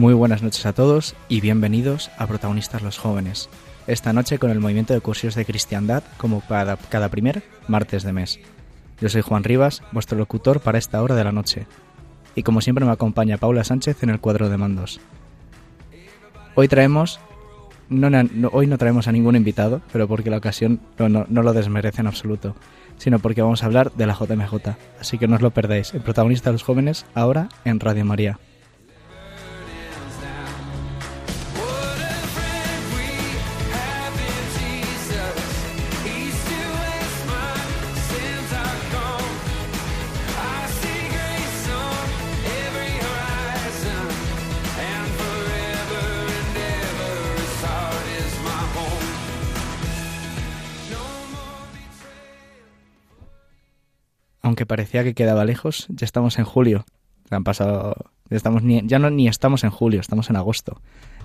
Muy buenas noches a todos y bienvenidos a Protagonistas los Jóvenes. Esta noche con el movimiento de cursos de cristiandad como cada, cada primer martes de mes. Yo soy Juan Rivas, vuestro locutor para esta hora de la noche. Y como siempre me acompaña Paula Sánchez en el cuadro de mandos. Hoy traemos... No, hoy no traemos a ningún invitado, pero porque la ocasión no, no lo desmerece en absoluto, sino porque vamos a hablar de la JMJ. Así que no os lo perdáis. El protagonista de los jóvenes ahora en Radio María. Aunque parecía que quedaba lejos, ya estamos en julio. Han pasado, ya, no ni estamos en julio, estamos en agosto.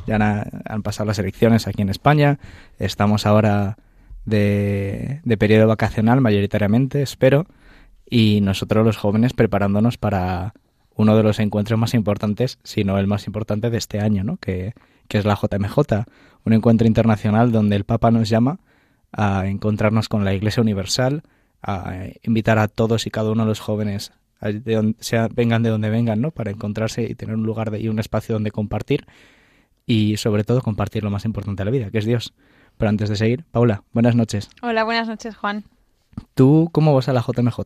Ya han, pasado las elecciones aquí en España. Estamos ahora de, de periodo vacacional mayoritariamente, espero. Y nosotros los jóvenes preparándonos para uno de los encuentros más importantes, si no el más importante de este año, ¿no? que, que es la JMJ, un encuentro internacional donde el Papa nos llama a encontrarnos con la Iglesia Universal, a invitar a todos y cada uno de los jóvenes, de donde, sea, vengan de donde vengan, ¿no? Para encontrarse y tener un lugar de, y un espacio donde compartir y sobre todo compartir lo más importante de la vida, que es Dios. Pero antes de seguir, Paula, buenas noches. Hola, buenas noches, Juan. ¿Tú cómo vas a la JMJ?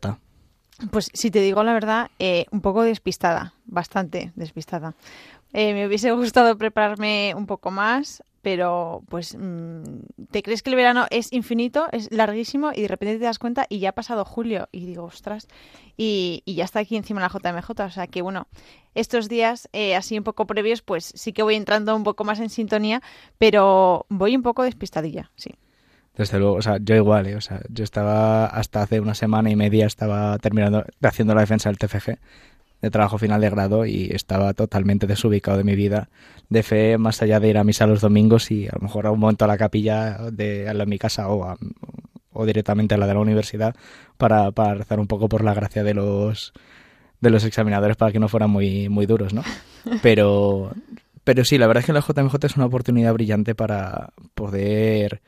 Pues si te digo la verdad, eh, un poco despistada, bastante despistada. Eh, me hubiese gustado prepararme un poco más, pero pues mm, te crees que el verano es infinito, es larguísimo y de repente te das cuenta y ya ha pasado julio y digo, ostras, y, ya está aquí encima la JMJ, o sea que bueno, estos días eh, así un poco previos pues sí que voy entrando un poco más en sintonía, pero voy un poco despistadilla, sí. Desde luego, o sea, yo igual, ¿eh? o sea, yo estaba hasta hace una semana y media estaba terminando haciendo la defensa del TFG de trabajo final de grado y estaba totalmente desubicado de mi vida de fe, más allá de ir a misa los domingos y a lo mejor a un momento a la capilla de, a mi casa o, o directamente a la de la universidad para, para rezar un poco por la gracia de los de los examinadores para que no fueran muy, muy duros, ¿no? Pero, pero sí, la verdad es que la JMJ es una oportunidad brillante para poder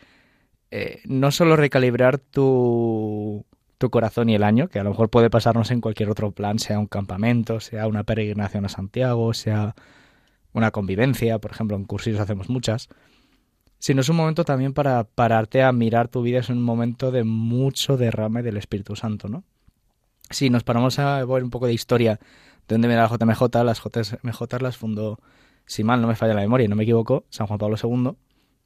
eh, no solo recalibrar tu, tu corazón y el año, que a lo mejor puede pasarnos en cualquier otro plan, sea un campamento, sea una peregrinación a Santiago, sea una convivencia, por ejemplo, en cursillos hacemos muchas, sino es un momento también para pararte a mirar tu vida, es un momento de mucho derrame del Espíritu Santo, ¿no? Si nos paramos a ver un poco de historia de dónde viene la JMJ, las JMJ las fundó, si mal no me falla la memoria y no me equivoco, San Juan Pablo II,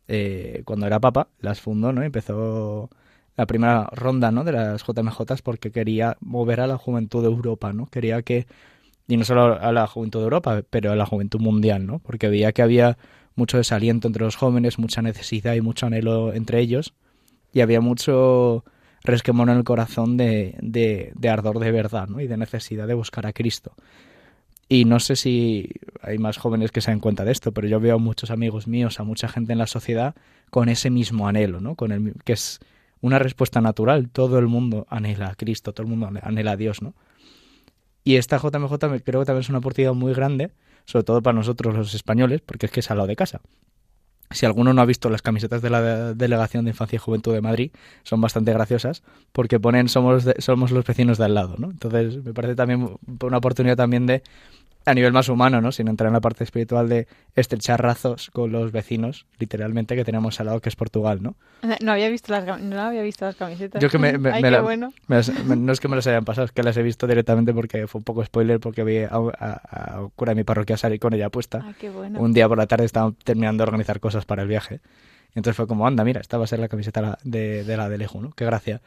eh, cuando era papa, las fundó, ¿no? Empezó la primera ronda ¿no? de las JMJ porque quería mover a la juventud de Europa, ¿no? Quería que, y no solo a la juventud de Europa, pero a la juventud mundial, ¿no? Porque veía que había mucho desaliento entre los jóvenes, mucha necesidad y mucho anhelo entre ellos, y había mucho resquemón en el corazón de, de, ardor de verdad, ¿no? Y de necesidad de buscar a Cristo. Y no sé si hay más jóvenes que se dan cuenta de esto, pero yo veo a muchos amigos míos, a mucha gente en la sociedad con ese mismo anhelo, ¿no? Con el que es una respuesta natural. Todo el mundo anhela a Cristo, todo el mundo anhela a Dios, ¿no? Y esta JMJ creo que también es una oportunidad muy grande, sobre todo para nosotros los españoles, porque es que es al lado de casa. Si alguno no ha visto las camisetas de la Delegación de Infancia y Juventud de Madrid, son bastante graciosas porque ponen somos, somos los vecinos de al lado, ¿no? Entonces me parece también una oportunidad también de a nivel más humano, ¿no? Sin entrar en la parte espiritual de estrechar razos con los vecinos, literalmente, que tenemos al lado, que es Portugal, ¿no? No había visto las, no había visto las camisetas. Yo que me, Ay, qué bueno. no es que me las hayan pasado, es que las he visto directamente porque fue un poco spoiler, porque vi a, a, cura de mi parroquia salir con ella puesta. Ay, qué bueno. Un día por la tarde estaban terminando de organizar cosas para el viaje entonces fue como, anda, mira, esta va a ser la camiseta de, de la de Leju, ¿no? Qué gracia.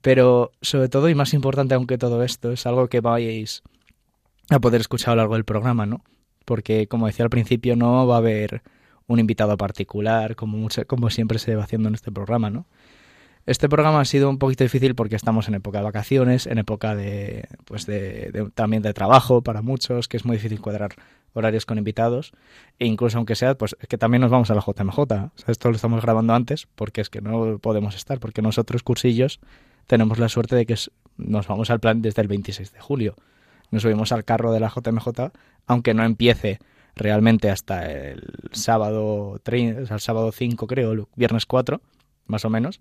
Pero sobre todo y más importante aunque todo esto, es algo que vais a poder escuchar a lo largo del programa, ¿no? Porque como decía al principio, no va a haber un invitado particular, como, mucho, como siempre se va haciendo en este programa, ¿no? Este programa ha sido un poquito difícil porque estamos en época de vacaciones, en época de, pues de, también de trabajo para muchos, que es muy difícil cuadrar horarios con invitados. E incluso aunque sea, pues que también nos vamos a la JMJ. O sea, esto lo estamos grabando antes porque es que no podemos estar, porque nosotros, cursillos, tenemos la suerte de que nos vamos al plan desde el 26 de julio. Nos subimos al carro de la JMJ, aunque no empiece realmente hasta el sábado, el sábado 5 creo, viernes 4, más o menos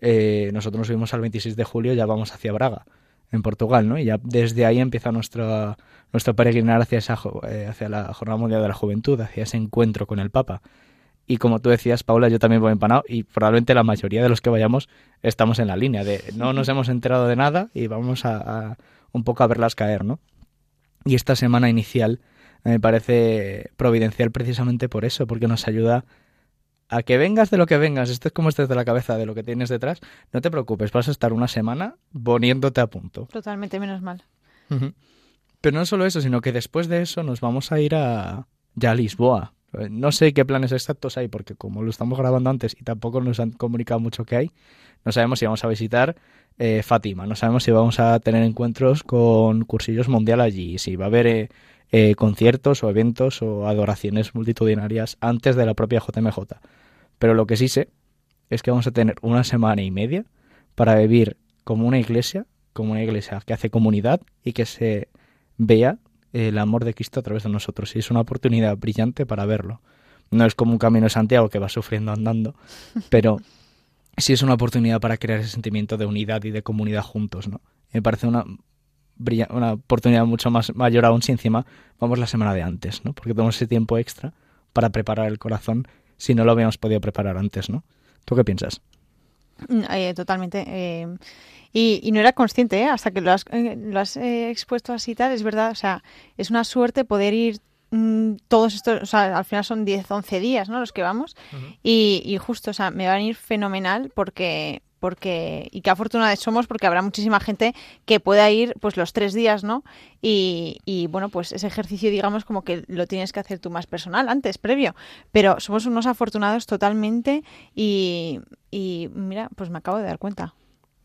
eh, nosotros nos subimos al 26 de julio, ya vamos hacia Braga, en Portugal, ¿no? Y ya desde ahí empieza nuestro, nuestro peregrinar hacia, esa, eh, hacia la Jornada Mundial de la Juventud, hacia ese encuentro con el Papa. Y como tú decías, Paula, yo también voy empanado y probablemente la mayoría de los que vayamos estamos en la línea de no nos hemos enterado de nada y vamos a un poco a verlas caer, ¿no? Y esta semana inicial me parece providencial precisamente por eso, porque nos ayuda a que vengas de lo que vengas, estés como estés de la cabeza de lo que tienes detrás, no te preocupes, vas a estar una semana poniéndote a punto. Totalmente, menos mal. Pero no solo eso, sino que después de eso nos vamos a ir a ya a Lisboa. No sé qué planes exactos hay, porque como lo estamos grabando antes y tampoco nos han comunicado mucho qué hay, no sabemos si vamos a visitar eh, Fátima, no sabemos si vamos a tener encuentros con cursillos mundial allí, si va a haber eh, eh, conciertos o eventos o adoraciones multitudinarias antes de la propia JMJ. Pero lo que sí sé es que vamos a tener una semana y media para vivir como una iglesia, como una iglesia que hace comunidad y que se vea el amor de Cristo a través de nosotros. Y es una oportunidad brillante para verlo. No es como un camino de Santiago que va sufriendo andando, pero sí es una oportunidad para crear ese sentimiento de unidad y de comunidad juntos, ¿no? Me parece una una oportunidad mucho más mayor aún si encima vamos la semana de antes, ¿no? Porque tenemos ese tiempo extra para preparar el corazón si no lo habíamos podido preparar antes, ¿no? ¿Tú qué piensas? Mm, eh, totalmente. Eh, y, no era consciente, ¿eh? hasta que lo has, lo has expuesto así tal, es verdad, o sea, es una suerte poder ir mm, todos estos, o sea, al final son 10, 11 días, ¿no? Los que vamos. y, y, justo, o sea, me van a ir fenomenal porque porque y qué afortunados somos porque habrá muchísima gente que pueda ir pues los tres días no y, y, bueno pues ese ejercicio digamos como que lo tienes que hacer tú más personal antes previo. Pero somos unos afortunados totalmente y, y mira pues me acabo de dar cuenta.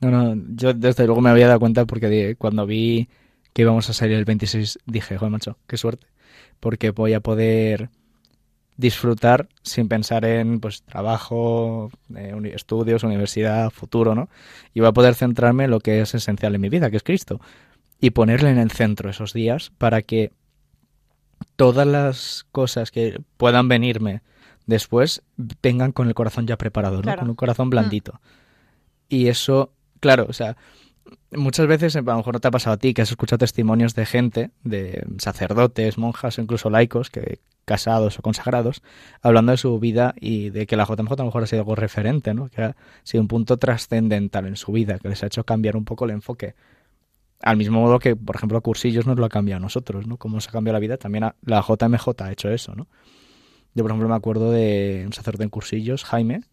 No no yo desde luego me había dado cuenta porque cuando vi que íbamos a salir el 26 dije joder macho qué suerte porque voy a poder disfrutar sin pensar en pues trabajo, eh, estudios, universidad, futuro, ¿no? Y voy a poder centrarme en lo que es esencial en mi vida, que es Cristo, y ponerle en el centro esos días para que todas las cosas que puedan venirme después vengan con el corazón ya preparado, ¿no? Con un corazón blandito. Mm. Y eso, claro, o sea, muchas veces, a lo mejor no te ha pasado a ti, que has escuchado testimonios de gente, de sacerdotes, monjas o incluso laicos, que casados o consagrados, hablando de su vida y de que la JMJ a lo mejor ha sido algo referente, ¿no? que ha sido un punto trascendental en su vida, que les ha hecho cambiar un poco el enfoque. Al mismo modo que, por ejemplo, Cursillos nos lo ha cambiado a nosotros, ¿no? Como se ha cambiado la vida, también la JMJ ha hecho eso, ¿no? Yo, por ejemplo, me acuerdo de un sacerdote en Cursillos, Jaime,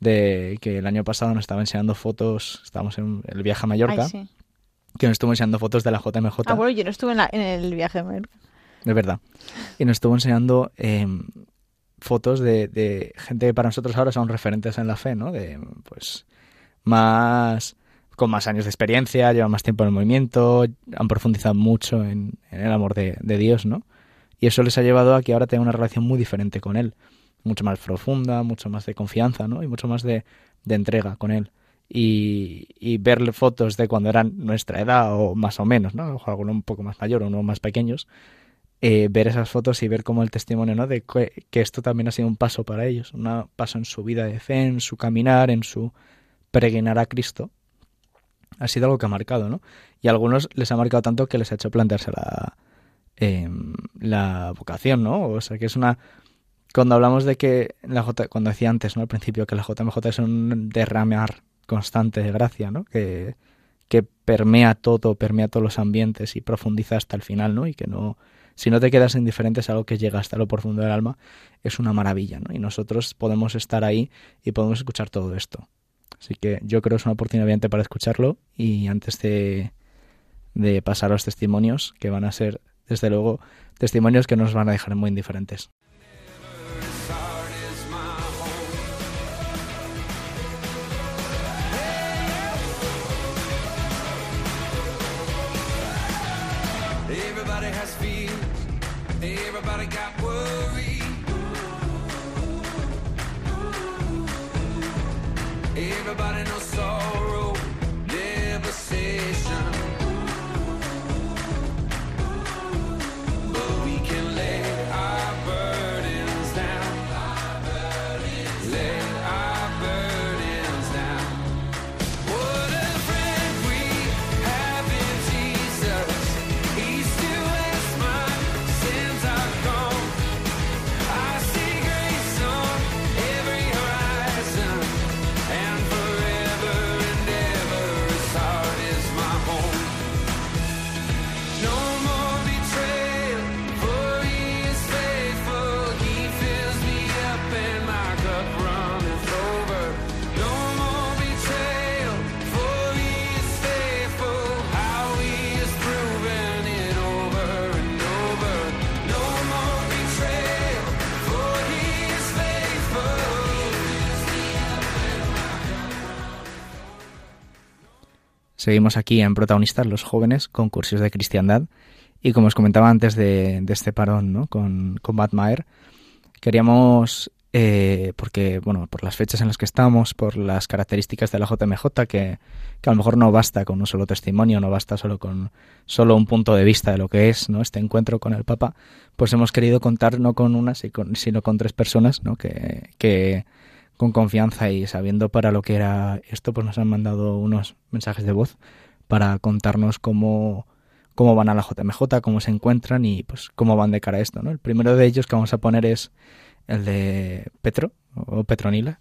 de que el año pasado nos estaba enseñando fotos, estábamos en el viaje a Mallorca, que nos estuvo enseñando fotos de la JMJ. Ah, bueno, yo no estuve en, el viaje a Mallorca. De verdad. Y nos estuvo enseñando em, fotos de, de, gente que para nosotros ahora son referentes en la fe, ¿no? De, pues, más con más años de experiencia, llevan más tiempo en el movimiento, han profundizado mucho en, en el amor de, de, Dios, ¿no? Y eso les ha llevado a que ahora tengan una relación muy diferente con Él mucho más profunda, mucho más de confianza, ¿no? Y mucho más de, de entrega con él. Y, y ver fotos de cuando eran nuestra edad o más o menos, ¿no? O alguno un poco más mayor o uno más pequeños, eh, ver esas fotos y ver como el testimonio, ¿no? De que, que, esto también ha sido un paso para ellos, un paso en su vida de fe, en su caminar, en su peregrinar a Cristo. Ha sido algo que ha marcado, ¿no? Y a algunos les ha marcado tanto que les ha hecho plantearse la, eh, la vocación, ¿no? O sea, que es una cuando hablamos de que la J, cuando decía antes, ¿no? Al principio, que la JMJ es un derramear constante de gracia, ¿no? Que, que permea todo, permea todos los ambientes y profundiza hasta el final, ¿no? Y que no si no te quedas indiferente es algo que llega hasta lo profundo del alma, es una maravilla, ¿no? Y nosotros podemos estar ahí y podemos escuchar todo esto. Así que yo creo que es una oportunidad para escucharlo y antes de, de pasar a los testimonios, que van a ser, desde luego, testimonios que nos van a dejar muy indiferentes. Seguimos aquí en Protagonistas, los jóvenes, con cursos de cristiandad. Y como os comentaba antes de, este parón ¿no? con, con queríamos, eh, porque, bueno, por las fechas en las que estamos, por las características de la JMJ, que, que a lo mejor no basta con un solo testimonio, no basta solo con solo un punto de vista de lo que es ¿no? este encuentro con el Papa, pues hemos querido contar no con una, sino con tres personas ¿no? que, que con confianza y sabiendo para lo que era esto, pues nos han mandado unos mensajes de voz para contarnos cómo, cómo van a la JMJ, cómo se encuentran y pues cómo van de cara a esto. ¿no? El primero de ellos que vamos a poner es el de Petro o Petronila,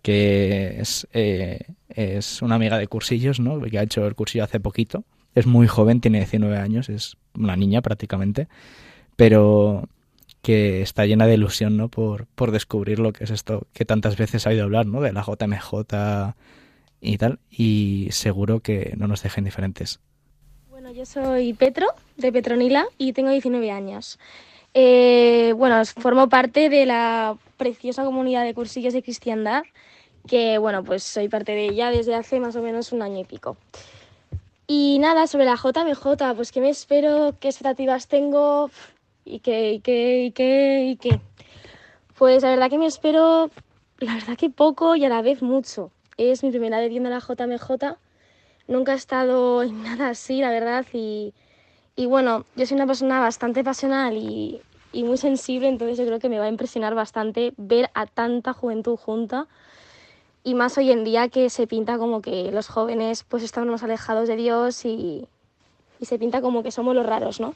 que es, eh, es una amiga de cursillos, ¿no? que ha hecho el cursillo hace poquito. Es muy joven, tiene 19 años, es una niña prácticamente, pero que está llena de ilusión, ¿no? Por, por descubrir lo que es esto que tantas veces ha oído hablar, ¿no? De la JMJ y tal, y seguro que no nos deja indiferentes. Bueno, yo soy Petro, de Petronila, y tengo 19 años. Eh, bueno, formo parte de la preciosa comunidad de cursillos de cristiandad, que bueno, pues soy parte de ella desde hace más o menos un año y pico. Y nada, sobre la JMJ, pues qué me espero, qué expectativas tengo y qué, y qué, y qué, y. Pues la verdad que me espero, la verdad que poco y a la vez mucho. Es mi primera vez viendo la JMJ, nunca he estado en nada así, la verdad, y, y bueno, yo soy una persona bastante pasional y, y muy sensible, entonces yo creo que me va a impresionar bastante ver a tanta juventud junta y más hoy en día que se pinta como que los jóvenes pues están más alejados de Dios y, y se pinta como que somos los raros, ¿no?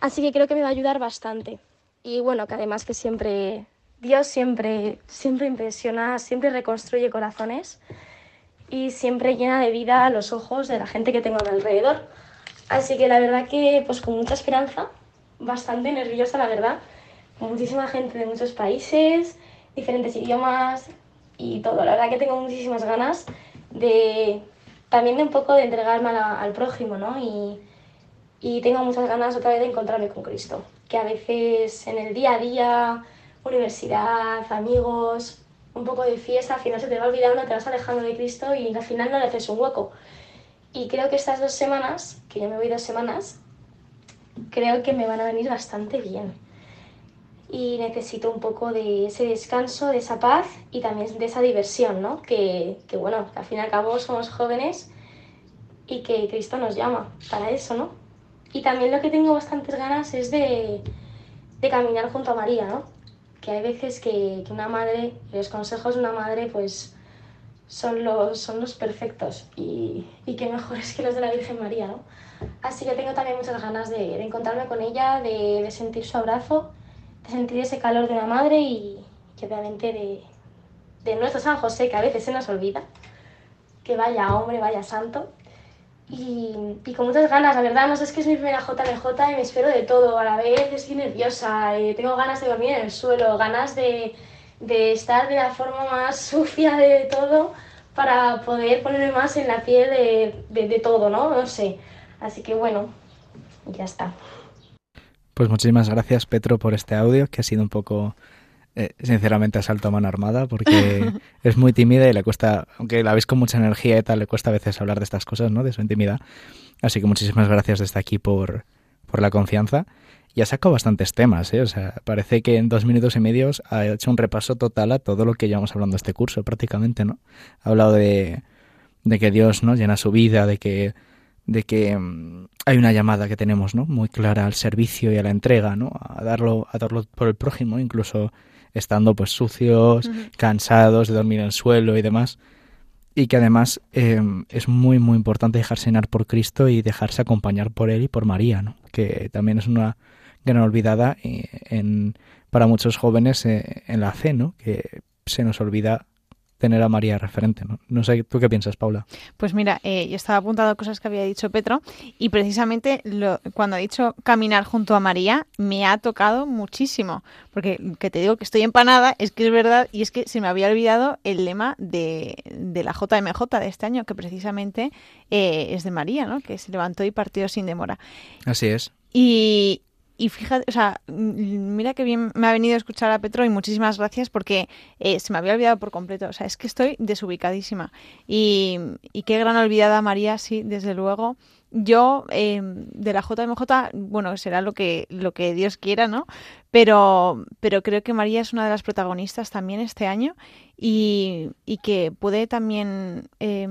Así que creo que me va a ayudar bastante. Y bueno, que además que siempre, Dios siempre, siempre impresiona, siempre reconstruye corazones y siempre llena de vida los ojos de la gente que tengo a mi alrededor. Así que la verdad que pues con mucha esperanza, bastante nerviosa la verdad, con muchísima gente de muchos países, diferentes idiomas y todo. La verdad que tengo muchísimas ganas de también de un poco de entregarme la- al prójimo, ¿no? Y, y tengo muchas ganas otra vez de encontrarme con Cristo, que a veces en el día a día, universidad, amigos, un poco de fiesta, al final se te va olvidando, te vas alejando de Cristo y al final no le haces un hueco. Y creo que estas dos semanas, que yo me voy dos semanas, creo que me van a venir bastante bien. Y necesito un poco de ese descanso, de esa paz y también de esa diversión, ¿no? Que, que bueno, que al fin y al cabo somos jóvenes y que Cristo nos llama para eso, ¿no? Y también lo que tengo bastantes ganas es de, de caminar junto a María, ¿no? Que hay veces que, que una madre, los consejos de una madre, pues son los, son los perfectos y, y qué mejores que los de la Virgen María, ¿no? Así que tengo también muchas ganas de, de encontrarme con ella, de, de sentir su abrazo, de sentir ese calor de una madre y, y obviamente de, de nuestro San José, que a veces se nos olvida, que vaya hombre, vaya santo. Y, con muchas ganas, la verdad, sé, es que es mi primera JMJ y me espero de todo, a la vez estoy nerviosa, eh, tengo ganas de dormir en el suelo, ganas de, de estar de la forma más sucia de todo para poder ponerme más en la piel de, de todo, ¿no? No sé. Así que bueno, ya está. Pues muchísimas gracias, Petro, por este audio, que ha sido un poco, eh, sinceramente, asalto a mano armada, porque es muy tímida y le cuesta, aunque la ves con mucha energía y tal, le cuesta a veces hablar de estas cosas, ¿no? De su intimidad. Así que muchísimas gracias desde aquí por, por la confianza. Y ha sacado bastantes temas, ¿eh? O sea, parece que en dos minutos y medio ha hecho un repaso total a todo lo que llevamos hablando de este curso, prácticamente, ¿no? Ha hablado de, de que Dios, ¿no? Llena su vida, de que de que um, hay una llamada que tenemos, ¿no? Muy clara al servicio y a la entrega, ¿no? A darlo, a darlo por el prójimo, incluso estando pues sucios, uh -huh. cansados de dormir en el suelo y demás. Y que además eh, es muy, muy importante dejarse llenar por Cristo y dejarse acompañar por Él y por María, ¿no? Que también es una gran olvidada en, para muchos jóvenes eh, en la fe, ¿no? Que se nos olvida tener a María referente. ¿no? no sé, ¿tú qué piensas, Paula? Pues mira, eh, yo estaba apuntando cosas que había dicho Petro y precisamente lo, cuando ha dicho caminar junto a María me ha tocado muchísimo, porque que te digo que estoy empanada, es que es verdad y es que se me había olvidado el lema de, de la JMJ de este año, que precisamente eh, es de María, ¿no? que se levantó y partió sin demora. Así es. Y, y fíjate, o sea, mira que bien me ha venido a escuchar a Petro y muchísimas gracias porque eh, se me había olvidado por completo. O sea, es que estoy desubicadísima. Y, y qué gran olvidada María, sí, desde luego. Yo, eh, de la JMJ, bueno, será lo que, lo que Dios quiera, ¿no? Pero, pero creo que María es una de las protagonistas también este año y, y que puede también eh,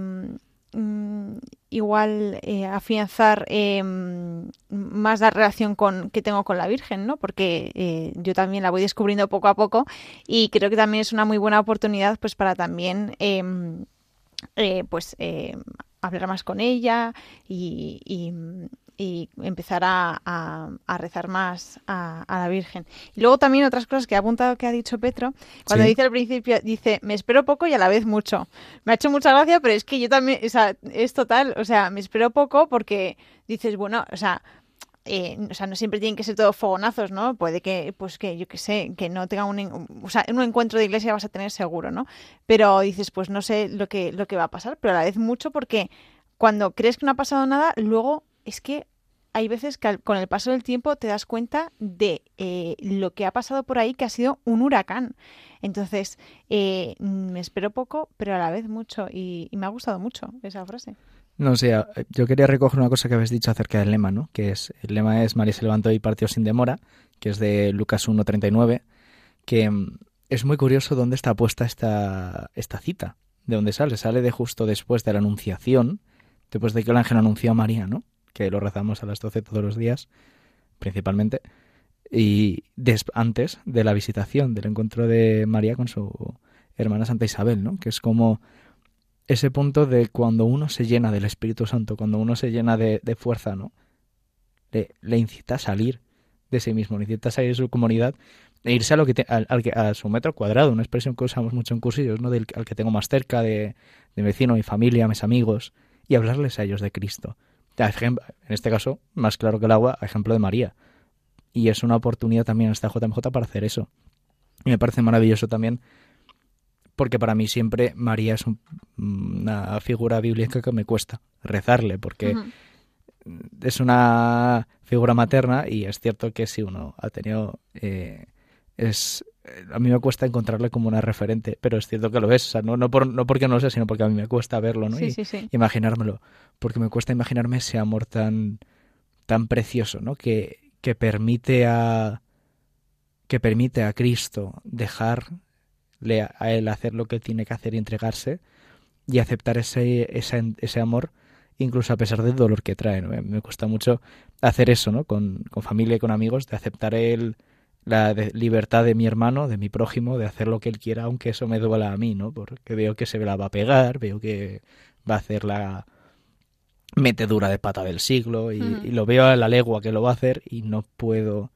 igual eh, afianzar eh, más la relación con, que tengo con la Virgen, ¿no? Porque eh, yo también la voy descubriendo poco a poco y creo que también es una muy buena oportunidad pues para también pues hablar más con ella y y empezar a, a, a rezar más a, a, la Virgen. Y luego también otras cosas que ha apuntado que ha dicho Petro, cuando sí. dice al principio, dice, me espero poco y a la vez mucho. Me ha hecho mucha gracia, pero es que yo también, o sea, es total, o sea, me espero poco porque dices, bueno, o sea, eh, o sea, no siempre tienen que ser todos fogonazos, ¿no? Puede que, pues que, yo qué sé, que no tenga un, o sea, un encuentro de iglesia vas a tener seguro, ¿no? Pero dices, pues no sé lo que, lo que va a pasar, pero a la vez mucho porque cuando crees que no ha pasado nada, luego es que hay veces que con el paso del tiempo te das cuenta de eh, lo que ha pasado por ahí, que ha sido un huracán. Entonces, eh, me espero poco, pero a la vez mucho. Y, y, me ha gustado mucho esa frase. No sé, yo quería recoger una cosa que habéis dicho acerca del lema, ¿no? Que es, el lema es María se levantó y partió sin demora, que es de Lucas 1.39, que mm, es muy curioso dónde está puesta esta, esta cita, de dónde sale. Sale de justo después de la anunciación, después de que el ángel anunció a María, ¿no? Que lo rezamos a las 12 todos los días, principalmente, y antes de la visitación, del encuentro de María con su hermana Santa Isabel, ¿no? Que es como ese punto de cuando uno se llena del Espíritu Santo, cuando uno se llena de, fuerza, ¿no? Le, le, incita a salir de sí mismo, le incita a salir de su comunidad e irse a, lo que te, al, a su metro cuadrado, una expresión que usamos mucho en cursillos, ¿no? Del, al que tengo más cerca, de, de vecino, mi familia, mis amigos, y hablarles a ellos de Cristo en este caso, más claro que el agua, ejemplo de María. Y es una oportunidad también esta JMJ para hacer eso. Y me parece maravilloso también porque para mí siempre María es un, una figura bíblica que me cuesta rezarle, porque uh -huh. es una figura materna y es cierto que si uno ha tenido... Eh, es a mí me cuesta encontrarle como una referente, pero es cierto que lo es, o sea, no, no, por, no porque no lo sea, sino porque a mí me cuesta verlo, ¿no? Sí, y, sí, sí. imaginármelo, porque me cuesta imaginarme ese amor tan, tan precioso, ¿no? Que, que permite a que permite a Cristo dejarle a, a él hacer lo que tiene que hacer y entregarse y aceptar ese, ese, ese amor incluso a pesar del dolor que trae. ¿no? Me, me cuesta mucho hacer eso, ¿no? Con, con familia y con amigos, de aceptar el la de libertad de mi hermano, de mi prójimo, de hacer lo que él quiera, aunque eso me duela a mí, ¿no? Porque veo que se la va a pegar, veo que va a hacer la metedura de pata del siglo y, uh -huh. y lo veo a la legua que lo va a hacer y no puedo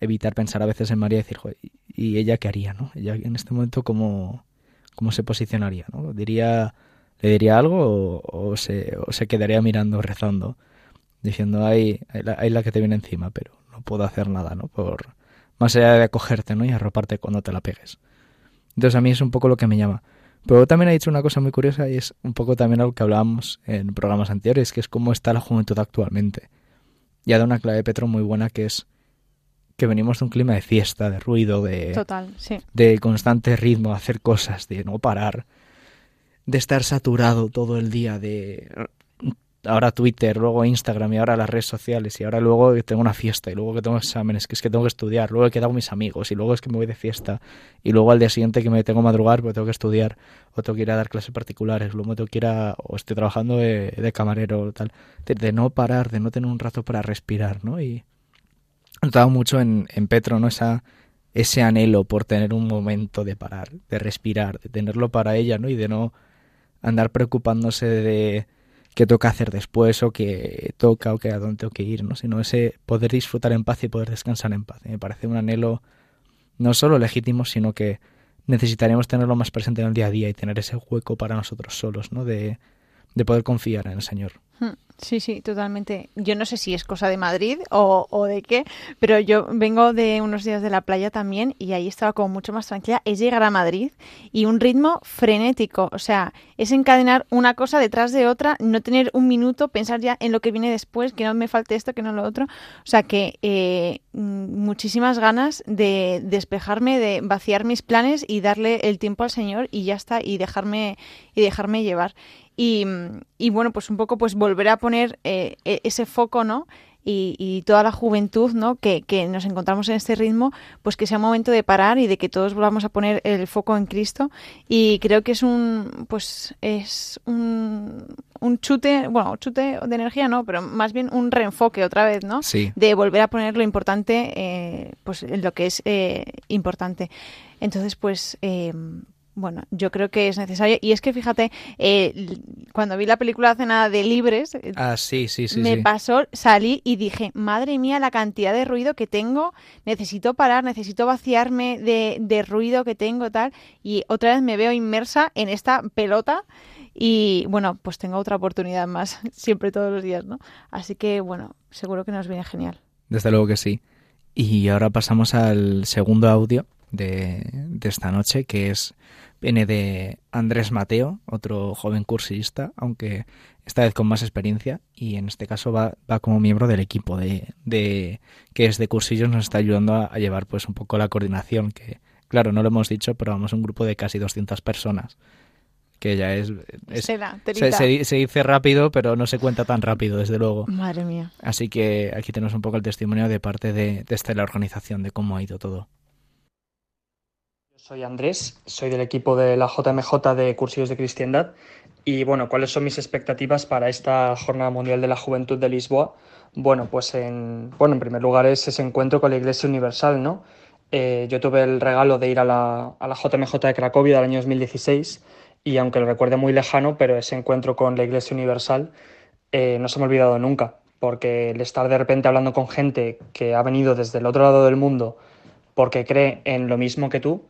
evitar pensar a veces en María y decir, Joder, ¿y ella qué haría, no? Ella en este momento cómo, cómo se posicionaría, ¿no? Diría ¿Le diría algo o, se, o se quedaría mirando, rezando, diciendo, ahí, ahí la, que te viene encima, pero no puedo hacer nada, ¿no? Por, más allá de acogerte, ¿no? Y arroparte cuando te la pegues. Entonces a mí es un poco lo que me llama. Pero también ha dicho una cosa muy curiosa y es un poco también algo que hablábamos en programas anteriores, que es cómo está la juventud actualmente. Y ha dado una clave Petro muy buena que es que venimos de un clima de fiesta, de ruido, de, Total, sí. de constante ritmo, de hacer cosas, de no parar, de estar saturado todo el día, de ahora Twitter, luego Instagram y ahora las redes sociales y ahora luego tengo una fiesta y luego que tengo exámenes, que es que tengo que estudiar, luego he quedado con mis amigos y luego es que me voy de fiesta y luego al día siguiente que me tengo que madrugar porque tengo que estudiar o tengo que ir a dar clases particulares, luego tengo que ir a, o estoy trabajando de, camarero o tal, de, no parar, de no tener un rato para respirar, ¿no? Y he notado mucho en, en Petro, ¿no? Esa, ese anhelo por tener un momento de parar, de respirar, de tenerlo para ella, ¿no? Y de no andar preocupándose de qué toca hacer después o qué toca o qué a dónde tengo que ir, ¿no? sino ese poder disfrutar en paz y poder descansar en paz. Me parece un anhelo no solo legítimo, sino que necesitaríamos tenerlo más presente en el día a día y tener ese hueco para nosotros solos, ¿no? de, de poder confiar en el Señor. Hmm. Sí, sí, totalmente. Yo no sé si es cosa de Madrid o, o, de qué, pero yo vengo de unos días de la playa también y ahí estaba como mucho más tranquila. Es llegar a Madrid y un ritmo frenético, o sea, es encadenar una cosa detrás de otra, no tener un minuto, pensar ya en lo que viene después, que no me falte esto, que no lo otro. O sea, que eh, muchísimas ganas de despejarme, de vaciar mis planes y darle el tiempo al Señor y ya está, y dejarme, y dejarme llevar. Y, y, bueno, pues un poco pues volver a poner eh, e, ese foco, ¿no? Y, y, toda la juventud, ¿no? Que, que, nos encontramos en este ritmo, pues que sea momento de parar y de que todos volvamos a poner el foco en Cristo. Y creo que es un, pues es un, un chute, bueno, chute de energía no, pero más bien un reenfoque otra vez, ¿no? Sí. De volver a poner lo importante, eh, pues en lo que es eh, importante. Entonces, pues, eh, bueno, yo creo que es necesario. Y es que fíjate, eh, cuando vi la película hace nada de Libres, eh, ah, sí, sí, sí, me pasó, salí y dije, madre mía, la cantidad de ruido que tengo, necesito parar, necesito vaciarme de, de ruido que tengo, tal. Y otra vez me veo inmersa en esta pelota. Y bueno, pues tengo otra oportunidad más, siempre todos los días, ¿no? Así que bueno, seguro que nos viene genial. Desde luego que sí. Y ahora pasamos al segundo audio de, de esta noche, que es viene de Andrés Mateo, otro joven cursista, aunque esta vez con más experiencia, y en este caso va, va como miembro del equipo de, de que es de cursillos, nos está ayudando a, a, llevar pues un poco la coordinación, que claro, no lo hemos dicho, pero vamos un grupo de casi 200 personas, que ya es... es Sela, se, se, se, dice rápido, pero no se cuenta tan rápido, desde luego. Madre mía. Así que aquí tenemos un poco el testimonio de parte de, de esta la organización, de cómo ha ido todo. Soy Andrés, soy del equipo de la JMJ de Cursillos de Cristiandad y bueno, ¿cuáles son mis expectativas para esta Jornada Mundial de la Juventud de Lisboa? Bueno, pues en, bueno, en primer lugar es ese encuentro con la Iglesia Universal, ¿no? Eh, yo tuve el regalo de ir a la, a la JMJ de Cracovia del año 2016 y aunque lo recuerde muy lejano, pero ese encuentro con la Iglesia Universal eh, no se me ha olvidado nunca, porque el estar de repente hablando con gente que ha venido desde el otro lado del mundo porque cree en lo mismo que tú,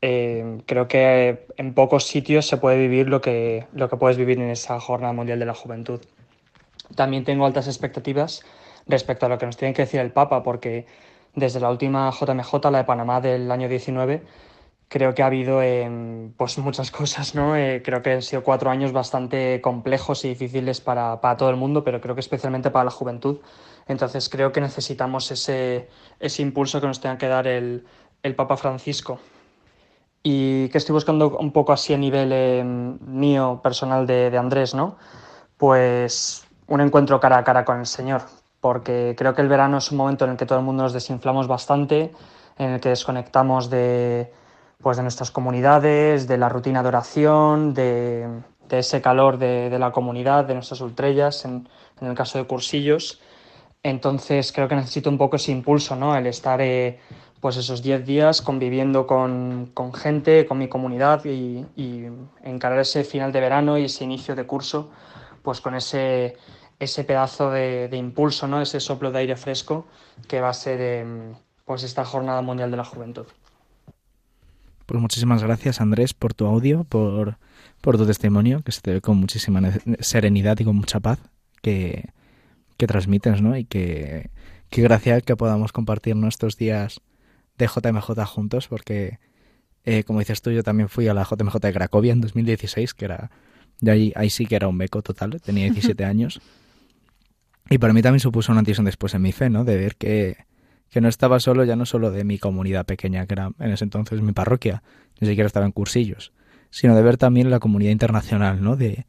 eh, creo que en pocos sitios se puede vivir lo que, lo que puedes vivir en esa Jornada Mundial de la Juventud. También tengo altas expectativas respecto a lo que nos tiene que decir el Papa, porque desde la última JMJ, la de Panamá del año 19, creo que ha habido eh, pues muchas cosas, ¿no? Eh, creo que han sido cuatro años bastante complejos y difíciles para, para, todo el mundo, pero creo que especialmente para la juventud. Entonces creo que necesitamos ese, ese impulso que nos tenga que dar el, el Papa Francisco y que estoy buscando un poco así a nivel eh, mío, personal de, de, Andrés, ¿no? Pues un encuentro cara a cara con el Señor, porque creo que el verano es un momento en el que todo el mundo nos desinflamos bastante, en el que desconectamos de, pues, de nuestras comunidades, de la rutina de oración, de, de ese calor de, de, la comunidad, de nuestras ultrellas, en, en, el caso de cursillos. Entonces creo que necesito un poco ese impulso, ¿no? El estar... Eh, pues esos 10 días conviviendo con, con, gente, con mi comunidad y, y, encarar ese final de verano y ese inicio de curso pues con ese, ese pedazo de, de impulso, ¿no? ese soplo de aire fresco que va a ser eh, pues esta Jornada Mundial de la Juventud. Pues muchísimas gracias, Andrés, por tu audio, por, por tu testimonio, que se te ve con muchísima serenidad y con mucha paz que, que transmites, ¿no? Y que, que gracia que podamos compartir nuestros días de JMJ juntos, porque, eh, como dices tú, yo también fui a la JMJ de Cracovia en 2016, que era, de ahí, ahí sí que era un beco total, tenía 17 años. Y para mí también supuso un antes y después en mi fe, ¿no? De ver que, que no estaba solo, ya no solo de mi comunidad pequeña, que era en ese entonces mi parroquia, ni siquiera estaba en cursillos, sino de ver también la comunidad internacional, ¿no? De,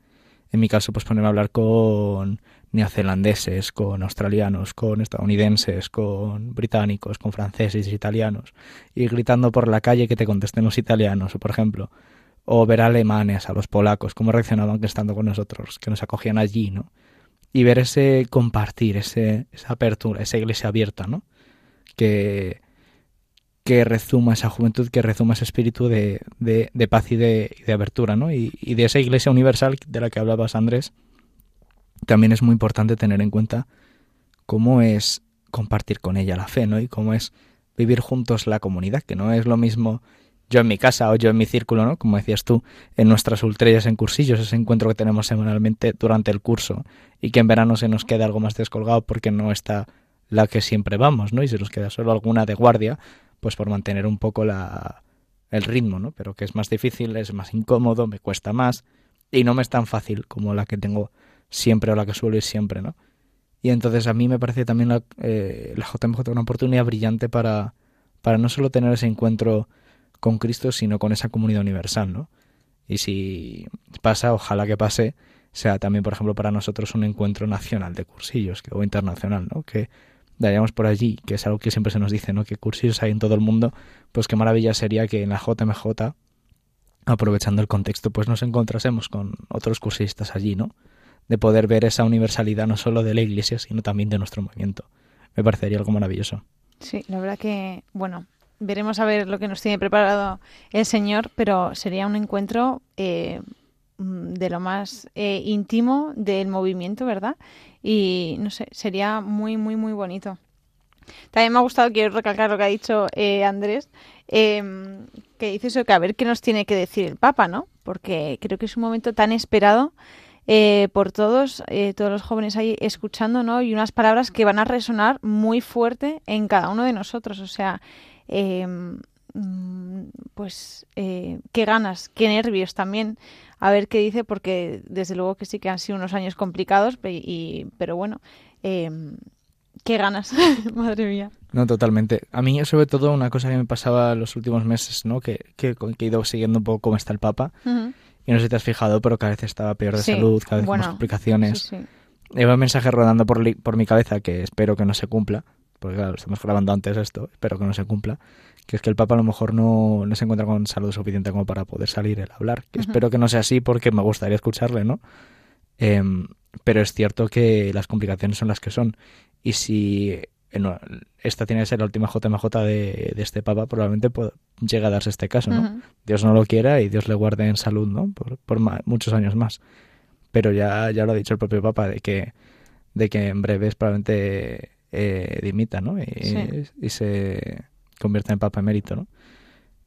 en mi caso, pues ponerme a hablar con neozelandeses, con australianos, con estadounidenses, con británicos, con franceses, italianos, y gritando por la calle que te contesten los italianos, por ejemplo, o ver a alemanes, a los polacos, cómo reaccionaban que estando con nosotros, que nos acogían allí, ¿no? Y ver ese compartir, ese, esa apertura, esa iglesia abierta, ¿no? Que, que rezuma esa juventud, que rezuma ese espíritu de, de, paz y de, de abertura, ¿no? Y, y de esa iglesia universal de la que hablabas, Andrés, también es muy importante tener en cuenta cómo es compartir con ella la fe, ¿no? Y cómo es vivir juntos la comunidad, que no es lo mismo yo en mi casa o yo en mi círculo, ¿no? Como decías tú, en nuestras ultrellas en cursillos, ese encuentro que tenemos semanalmente durante el curso y que en verano se nos queda algo más descolgado porque no está la que siempre vamos, ¿no? Y se nos queda solo alguna de guardia, pues por mantener un poco la, el ritmo, ¿no? Pero que es más difícil, es más incómodo, me cuesta más y no me es tan fácil como la que tengo siempre o la que suelo ir siempre, ¿no? Y entonces a mí me parece también la, eh, JMJ una oportunidad brillante para, para no solo tener ese encuentro con Cristo, sino con esa comunidad universal, ¿no? Y si pasa, ojalá que pase, sea también, por ejemplo, para nosotros un encuentro nacional de cursillos que, o internacional, ¿no? Que vayamos por allí, que es algo que siempre se nos dice, ¿no? Que cursillos hay en todo el mundo, pues qué maravilla sería que en la JMJ, aprovechando el contexto, pues nos encontrásemos con otros cursistas allí, ¿no? De poder ver esa universalidad no solo de la Iglesia, sino también de nuestro movimiento. Me parecería algo maravilloso. Sí, la verdad que, bueno, veremos a ver lo que nos tiene preparado el Señor, pero sería un encuentro eh, de lo más eh, íntimo del movimiento, ¿verdad? Y no sé, sería muy, muy, muy bonito. También me ha gustado, quiero recalcar lo que ha dicho eh, Andrés, em, que dice eso, que a ver qué nos tiene que decir el Papa, ¿no? Porque creo que es un momento tan esperado eh, por todos, eh, todos los jóvenes ahí escuchando, ¿no? Y unas palabras que van a resonar muy fuerte en cada uno de nosotros. O sea, em, mm, pues eh, qué ganas, qué nervios también. A ver qué dice, porque desde luego que sí que han sido unos años complicados, y, pero bueno, em, qué ganas, madre mía. No, totalmente. A mí, sobre todo, una cosa que me pasaba los últimos meses, ¿no? Que, que, he ido siguiendo un poco cómo está el Papa. Y no sé si te has fijado, pero cada vez estaba peor de salud, cada vez más complicaciones. Sí, un mensaje rodando por, por mi cabeza que espero que no se cumpla, porque claro, estamos grabando antes esto, espero que no se cumpla, que es que el Papa a lo mejor no, no se encuentra con salud suficiente como para poder salir el hablar. Que Espero que no sea así porque me gustaría escucharle, ¿no? Em, pero es cierto que las complicaciones son las que son. Y si esta tiene que ser la última JMJ de, de este Papa, probablemente llegue a darse este caso, ¿no? Dios no lo quiera y Dios le guarde en salud, ¿no? Por, por muchos años más. Pero ya, ya lo ha dicho el propio Papa, de que, de que en breves probablemente eh, dimita, ¿no? Y, y, se convierta en Papa emérito, ¿no?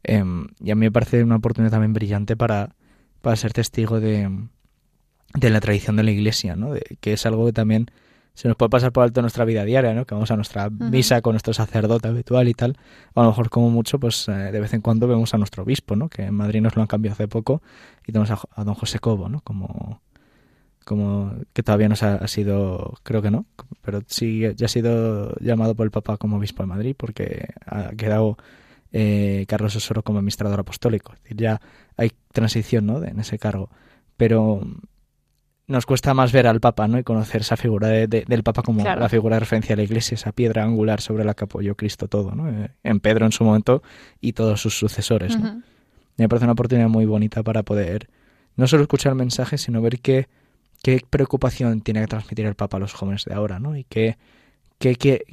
Em, y a mí me parece una oportunidad también brillante para, para ser testigo de, de la tradición de la Iglesia, ¿no? De, que es algo que también se nos puede pasar por alto nuestra vida diaria, ¿no? Que vamos a nuestra misa con nuestro sacerdote habitual y tal. a lo mejor como mucho, pues eh, de vez en cuando vemos a nuestro obispo, ¿no? Que en Madrid nos lo han cambiado hace poco y tenemos a, don José Cobo, ¿no? Como, como que todavía no ha, sido, creo que no, pero sí ya ha sido llamado por el Papa como obispo de Madrid porque ha quedado eh, Carlos Osoro como administrador apostólico. Es decir, ya hay transición, ¿no? en ese cargo. Pero nos cuesta más ver al Papa ¿no? y conocer esa figura de, del Papa como la figura de referencia a la Iglesia, esa piedra angular sobre la que apoyó Cristo todo, ¿no? Eh, en Pedro en su momento y todos sus sucesores. Me parece una oportunidad muy bonita para poder no solo escuchar mensajes, sino ver qué, qué preocupación tiene que transmitir el Papa a los jóvenes de ahora, ¿no? y qué, qué, qué,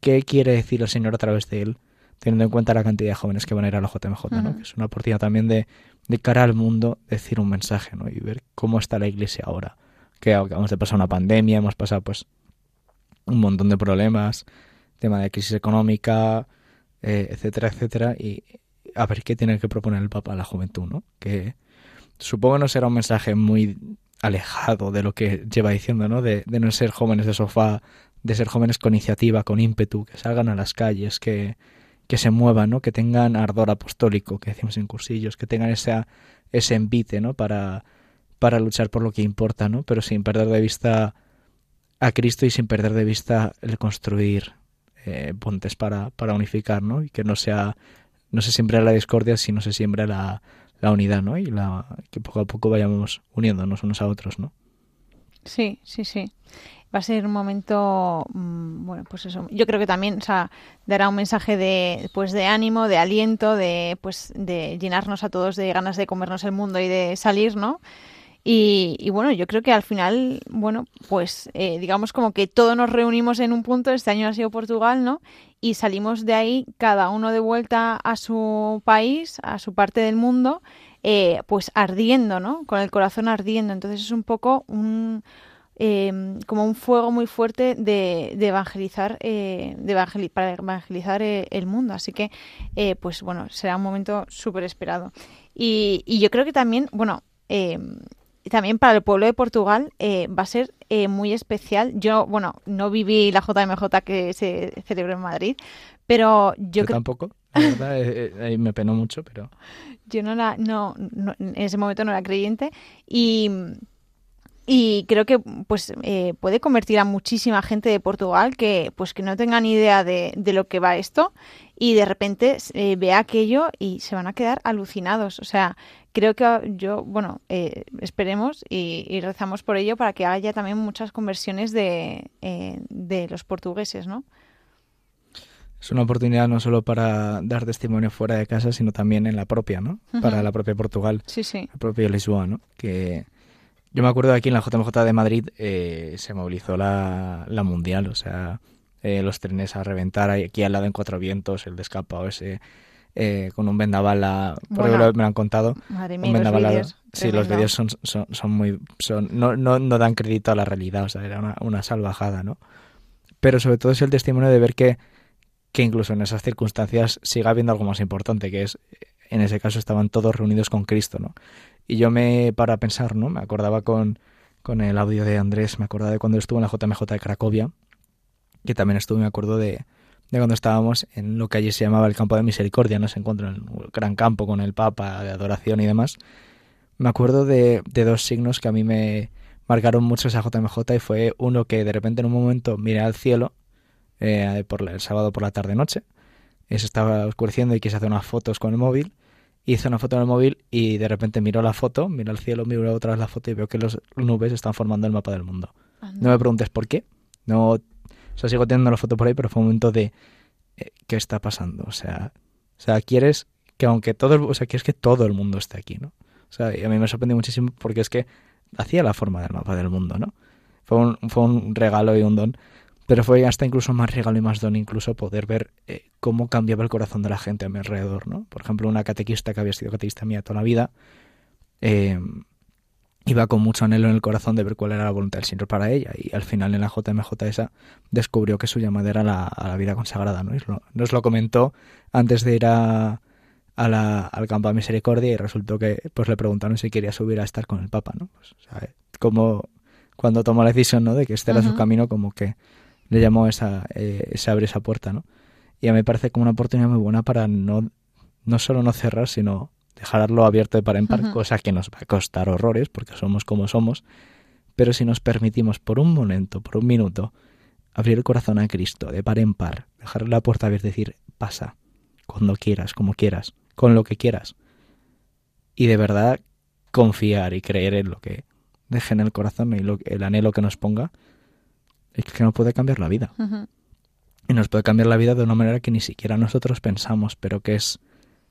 qué quiere decir el Señor a través de él, teniendo en cuenta la cantidad de jóvenes que van a ir a la JMJ, ¿no? que es una oportunidad también de, de cara al mundo decir un mensaje ¿no? y ver cómo está la Iglesia ahora que acabamos de pasar una pandemia, hemos pasado pues un montón de problemas, tema de crisis económica, eh, etcétera, etcétera, y a ver qué tiene que proponer el Papa a la juventud, ¿no? Que supongo no será un mensaje muy alejado de lo que lleva diciendo, ¿no? De, de no ser jóvenes de sofá, de ser jóvenes con iniciativa, con ímpetu, que salgan a las calles, que, que se muevan, ¿no? Que tengan ardor apostólico, que decimos en cursillos, que tengan ese, ese envite, ¿no? Para, para luchar por lo que importa, ¿no? Pero sin perder de vista a Cristo y sin perder de vista el construir eh, para, para unificar, ¿no? Y que no sea, no se siembra la discordia, sino se siembra la, la unidad, ¿no? Y la, que poco a poco vayamos uniéndonos unos a otros, ¿no? Sí, sí, sí. Va a ser un momento, mm, bueno, pues eso. Yo creo que también, o sea, dará un mensaje de, pues, de ánimo, de aliento, de, pues, de llenarnos a todos de ganas de comernos el mundo y de salir, ¿no? Y, bueno, yo creo que al final, bueno, pues eh, digamos como que todos nos reunimos en un punto, este año ha sido Portugal, ¿no? Y salimos de ahí cada uno de vuelta a su país, a su parte del mundo, eh, pues ardiendo, ¿no? Con el corazón ardiendo. Entonces es un poco un... Em, como un fuego muy fuerte de, evangelizar de para evangelizar eh, el mundo así que pues bueno será un momento súper esperado y, y, yo creo que también bueno em, también para el pueblo de Portugal eh, va a ser eh, muy especial. Yo, bueno, no viví la JMJ que se celebró en Madrid, pero yo, yo tampoco. La verdad, eh, ahí me penó mucho, pero yo no la, no, en ese momento no era creyente y y creo que pues puede convertir a muchísima gente de Portugal que pues que no tengan idea de, de lo que va esto y de repente ve aquello y se van a quedar alucinados o sea creo que yo, bueno, eh, esperemos y, rezamos por ello para que haya también muchas conversiones de, eh, de los portugueses, ¿no? Es una oportunidad no solo para dar testimonio fuera de casa, sino también en la propia, ¿no? Para la propia Portugal. Sí, sí. La propia Lisboa, ¿no? Que yo me acuerdo de aquí en la JMJ de Madrid eh, se movilizó la, la mundial, o sea, los trenes a reventar aquí al lado en Cuatro Vientos, el descapado ese eh, con un vendaval, por me lo han contado. Madre mía, un vendaval, los vídeos, sí, los vídeos son, son, son, muy, son, no, no, no, dan crédito a la realidad, o sea, era una, una salvajada, ¿no? Pero sobre todo es el testimonio de ver que, que incluso en esas circunstancias siga habiendo algo más importante, que es, en ese caso estaban todos reunidos con Cristo, ¿no? Y yo me, para pensar, ¿no? Me acordaba con, con el audio de Andrés, me acordaba de cuando estuvo en la JMJ de Cracovia, que también estuve, me acuerdo de, de cuando estábamos en lo que allí se llamaba el campo de misericordia, no se encuentra en un gran campo con el Papa de adoración y demás. Me acuerdo de, de dos signos que a mí me marcaron mucho esa JMJ y fue uno que de repente en un momento miré al cielo eh, por el sábado por la tarde noche, se estaba oscureciendo y quise hacer unas fotos con el móvil, hice una foto en el móvil y de repente miro la foto, miro al cielo, miro otra vez la foto y veo que las nubes están formando el mapa del mundo. No me preguntes por qué, no o sea, sigo teniendo la foto por ahí, pero fue un momento de eh, ¿qué está pasando? O sea, o sea, quieres que aunque todo, o sea, quieres que todo el mundo esté aquí, ¿no? O sea, y a mí me sorprendió muchísimo porque es que hacía la forma del mapa del mundo, ¿no? Fue un, fue un regalo y un don, pero fue hasta incluso más regalo y más don incluso poder ver eh, cómo cambiaba el corazón de la gente a mi alrededor, ¿no? Por ejemplo, una catequista que había sido catequista mía toda la vida, eh, iba con mucho anhelo en el corazón de ver cuál era la voluntad del Señor para ella y al final en la JMJ esa descubrió que su llamada era la, a la vida consagrada, ¿no? nos lo comentó antes de ir a, a la, al campo de misericordia y resultó que pues le preguntaron si quería subir a estar con el Papa, ¿no? Pues, como cuando tomó la decisión, ¿no? De que este era su camino, como que le llamó esa, eh, se abre esa puerta, ¿no? Y a mí me parece como una oportunidad muy buena para no, no solo no cerrar, sino dejarlo abierto de par en par, cosa que nos va a costar horrores porque somos como somos, pero si nos permitimos por un momento, por un minuto, abrir el corazón a Cristo de par en par, dejar la puerta abierta y decir, pasa, cuando quieras, como quieras, con lo que quieras, y de verdad confiar y creer en lo que deje en el corazón y lo, el anhelo que nos ponga, es que nos puede cambiar la vida. Y nos puede cambiar la vida de una manera que ni siquiera nosotros pensamos, pero que es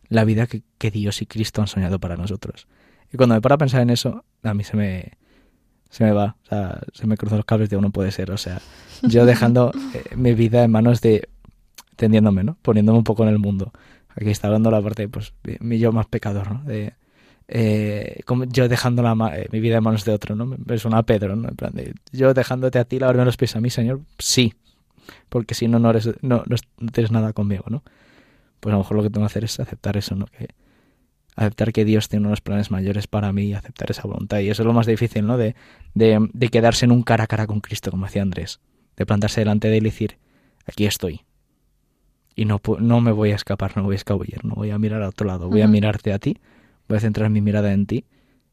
la vida que, Dios y Cristo han soñado para nosotros. Y cuando me paro a pensar en eso, a mí se me, se me va, o sea, se me cruzan los cables de uno puede ser, o sea, yo dejando eh, mi vida en manos de, tendiéndome, ¿no? Poniéndome un poco en el mundo. Aquí está hablando la parte, pues, mi yo más pecador, ¿no? De, eh, como yo dejando la, eh, mi vida en manos de otro, ¿no? Me suena a Pedro, ¿no? En plan de, yo dejándote a ti lavarme los pies a mí, Señor, sí, porque si no, no, eres, no, no tienes nada conmigo, ¿no? pues a lo mejor lo que tengo que hacer es aceptar eso, ¿no? Que aceptar que Dios tiene unos planes mayores para mí y aceptar esa voluntad. Y eso es lo más difícil, ¿no? De, de, de quedarse en un cara a cara con Cristo, como hacía Andrés. De plantarse delante de él y decir, aquí estoy. Y no, no me voy a escapar, no voy a escabullir, no voy a mirar a otro lado, voy a mirarte a ti, voy a centrar mi mirada en ti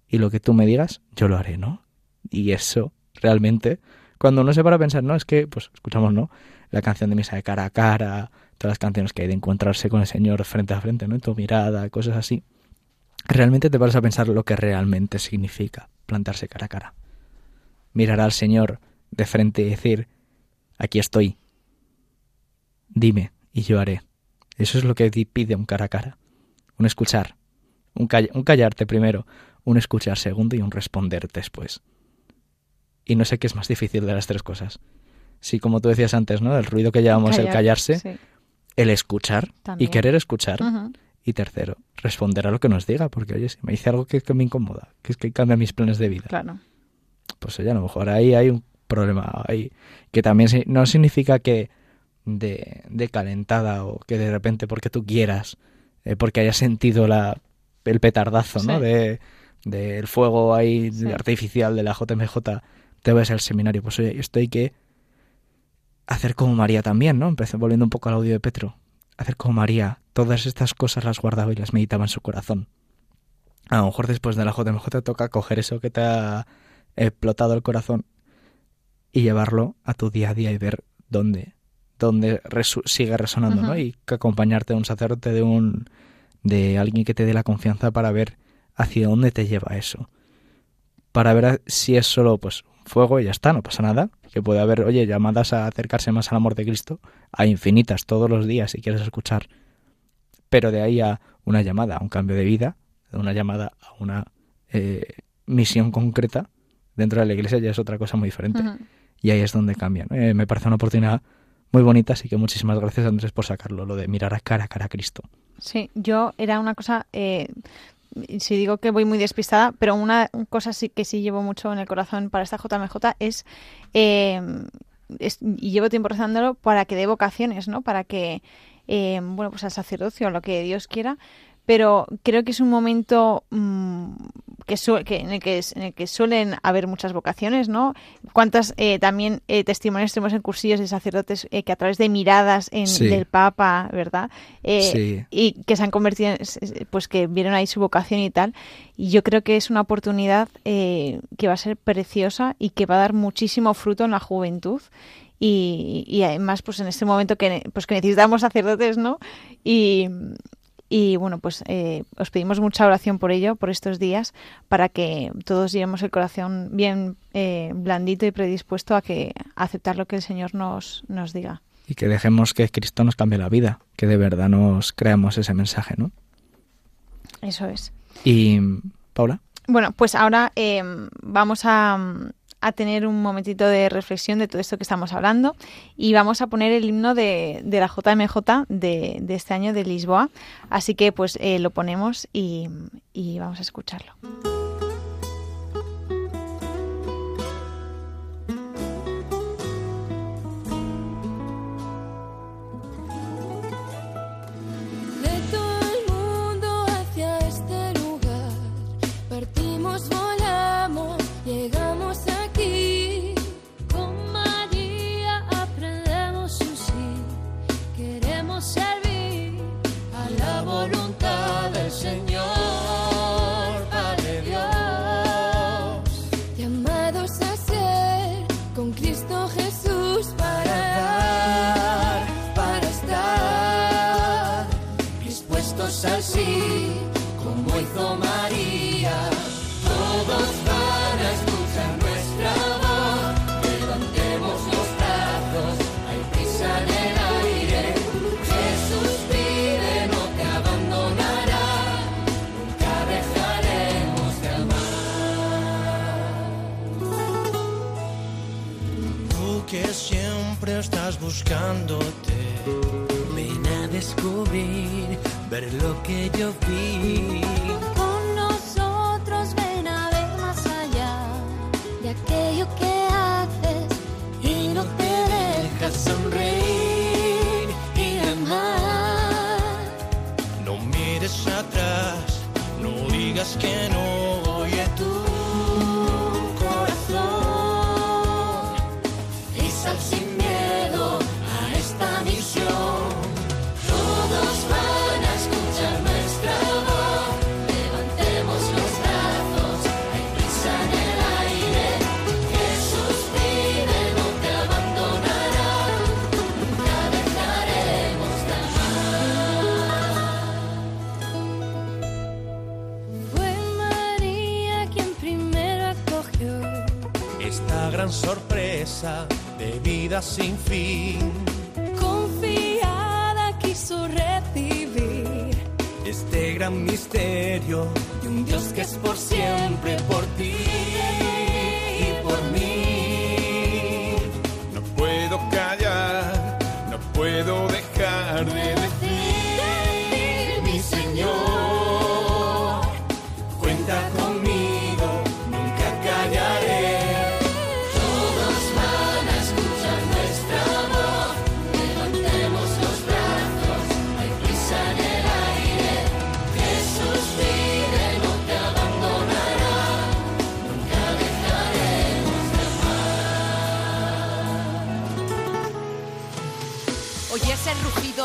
y lo que tú me digas, yo lo haré, ¿no? Y eso, realmente, cuando uno se para a pensar, no, es que, pues escuchamos, ¿no? La canción de misa de cara a cara, todas las canciones que hay de encontrarse con el Señor frente a frente, ¿no? En tu mirada, cosas así. Realmente te paras a pensar lo que realmente significa plantarse cara a cara. Mirar al Señor de frente y decir, aquí estoy. Dime y yo haré. Eso es lo que pide un cara a cara. Un escuchar. Un, un callarte primero, un escuchar segundo y un responder después. Y no sé qué es más difícil de las tres cosas. Si, como tú decías antes, ¿no? El ruido que llamamos el callarse, el escuchar y querer escuchar. Y tercero, responder a lo que nos diga, porque oye, si me dice algo que, me incomoda, que es que cambia mis planes de vida. Claro. Pues oye, a lo mejor ahí hay un problema ahí, que también no significa que de, de calentada o que de repente porque tú quieras, eh, porque hayas sentido la, el petardazo, ¿no? De, del fuego ahí artificial de la JMJ, te ves al seminario. Pues oye, esto hay que hacer como María también, ¿no? Empecé volviendo un poco al audio de Petro. Hacer como María. Todas estas cosas las guardaba y las meditaba en su corazón. A lo mejor después de la JMJ toca coger eso que te ha explotado el corazón y llevarlo a tu día a día y ver dónde, dónde sigue resonando, ¿no? Y que acompañarte de un sacerdote, de un de alguien que te dé la confianza para ver hacia dónde te lleva eso. Para ver si es solo pues fuego y ya está, no pasa nada. Que puede haber, oye, llamadas a acercarse más al amor de Cristo, a infinitas todos los días si quieres escuchar. Pero de ahí a una llamada, a un cambio de vida, de una llamada a una eh, misión concreta dentro de la iglesia ya es otra cosa muy diferente. Y ahí es donde cambian. Eh, me parece una oportunidad muy bonita, así que muchísimas gracias Andrés por sacarlo, lo de mirar a cara a cara a Cristo. Sí, yo era una cosa, eh, si digo que voy muy despistada, pero una cosa sí que sí llevo mucho en el corazón para esta JMJ es, eh, y llevo tiempo rezándolo para que dé vocaciones, ¿no? Para que, eh, bueno, pues al sacerdocio, lo que Dios quiera, pero creo que es un momento mm, que, en, el que, en el que suelen haber muchas vocaciones, ¿no? Cuántas eh, también eh, testimonios tenemos en cursillos de sacerdotes eh, que a través de miradas en, del Papa, ¿verdad? Y que se han convertido, en, pues que vieron ahí su vocación y tal. Y yo creo que es una oportunidad que va a ser preciosa y que va a dar muchísimo fruto en la juventud. Y, y además, pues en este momento que, pues que necesitamos sacerdotes, ¿no? Y, y bueno, pues eh, os pedimos mucha oración por ello, por estos días, para que todos llevemos el corazón bien eh, blandito y predispuesto a que aceptar lo que el Señor nos, nos diga. Y que dejemos que Cristo nos cambie la vida, que de verdad nos creamos ese mensaje, ¿no? Eso es. Y, Paula. Bueno, pues ahora eh, vamos a, a tener un momentito de reflexión de todo esto que estamos hablando y vamos a poner el himno de, de la JMJ de, de, este año de Lisboa. Así que pues eh, lo ponemos y, y vamos a escucharlo. Buscándote. Ven a descubrir, ver lo que yo vi.